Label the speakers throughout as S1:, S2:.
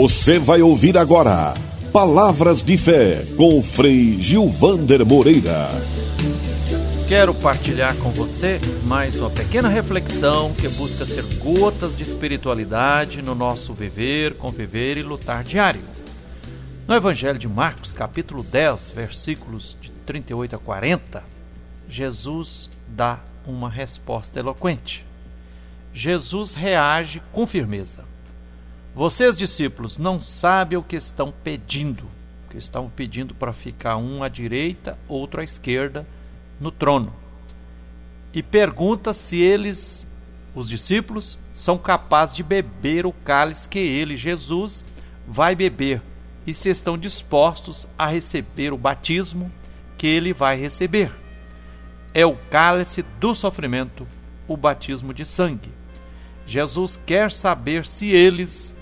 S1: Você vai ouvir agora Palavras de Fé com o Frei Gilvander Moreira.
S2: Quero partilhar com você mais uma pequena reflexão que busca ser gotas de espiritualidade no nosso viver, conviver e lutar diário. No Evangelho de Marcos, capítulo 10, versículos de 38 a 40, Jesus dá uma resposta eloquente. Jesus reage com firmeza. Vocês, discípulos, não sabem o que estão pedindo. Que estão pedindo para ficar um à direita, outro à esquerda, no trono. E pergunta se eles, os discípulos, são capazes de beber o cálice que ele, Jesus, vai beber. E se estão dispostos a receber o batismo que ele vai receber. É o cálice do sofrimento, o batismo de sangue. Jesus quer saber se eles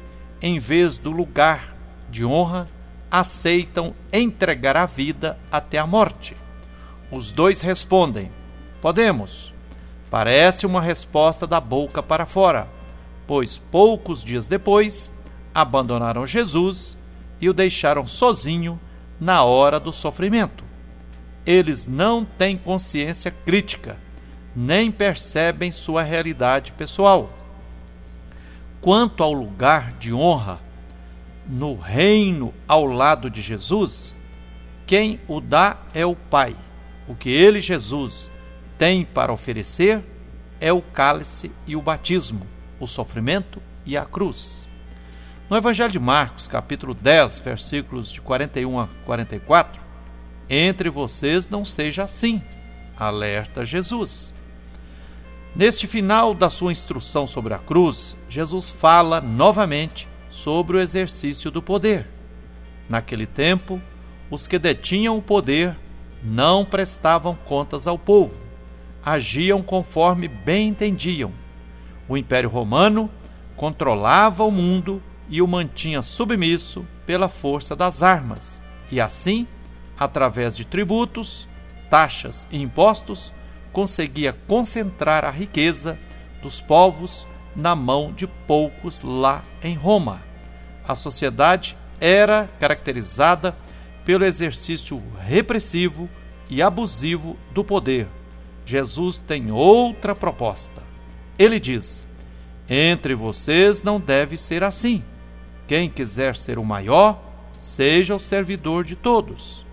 S2: em vez do lugar de honra, aceitam entregar a vida até a morte. Os dois respondem: Podemos. Parece uma resposta da boca para fora, pois poucos dias depois abandonaram Jesus e o deixaram sozinho na hora do sofrimento. Eles não têm consciência crítica, nem percebem sua realidade pessoal quanto ao lugar de honra no reino ao lado de Jesus, quem o dá é o Pai. O que ele, Jesus, tem para oferecer é o cálice e o batismo, o sofrimento e a cruz. No Evangelho de Marcos, capítulo 10, versículos de 41 a 44, entre vocês não seja assim, alerta Jesus. Neste final da sua instrução sobre a cruz, Jesus fala novamente sobre o exercício do poder. Naquele tempo, os que detinham o poder não prestavam contas ao povo, agiam conforme bem entendiam. O Império Romano controlava o mundo e o mantinha submisso pela força das armas, e assim, através de tributos, taxas e impostos, conseguia concentrar a riqueza dos povos na mão de poucos lá em Roma. A sociedade era caracterizada pelo exercício repressivo e abusivo do poder. Jesus tem outra proposta. Ele diz: Entre vocês não deve ser assim. Quem quiser ser o maior, seja o servidor de todos.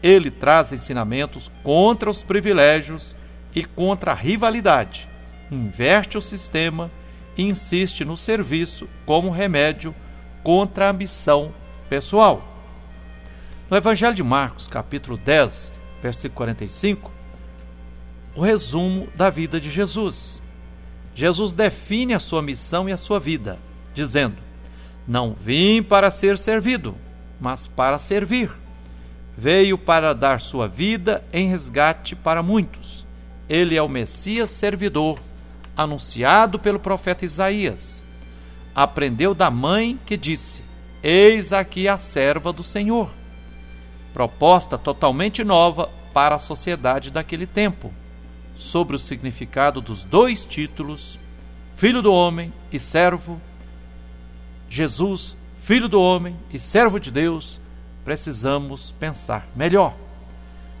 S2: Ele traz ensinamentos contra os privilégios e contra a rivalidade, inverte o sistema e insiste no serviço como remédio contra a ambição pessoal. No Evangelho de Marcos, capítulo 10, versículo 45, o resumo da vida de Jesus. Jesus define a sua missão e a sua vida, dizendo: Não vim para ser servido, mas para servir. Veio para dar sua vida em resgate para muitos. Ele é o Messias servidor, anunciado pelo profeta Isaías. Aprendeu da mãe que disse: Eis aqui a serva do Senhor. Proposta totalmente nova para a sociedade daquele tempo, sobre o significado dos dois títulos, Filho do Homem e Servo. Jesus, Filho do Homem e Servo de Deus, precisamos pensar melhor.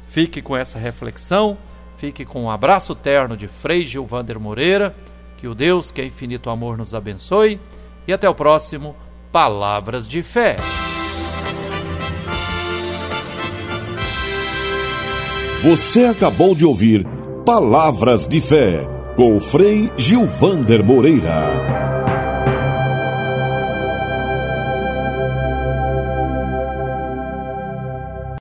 S2: Fique com essa reflexão Fique com um abraço terno de Frei Gilvander Moreira. Que o Deus, que é infinito amor, nos abençoe. E até o próximo Palavras de Fé.
S1: Você acabou de ouvir Palavras de Fé com o Frei Gilvander Moreira.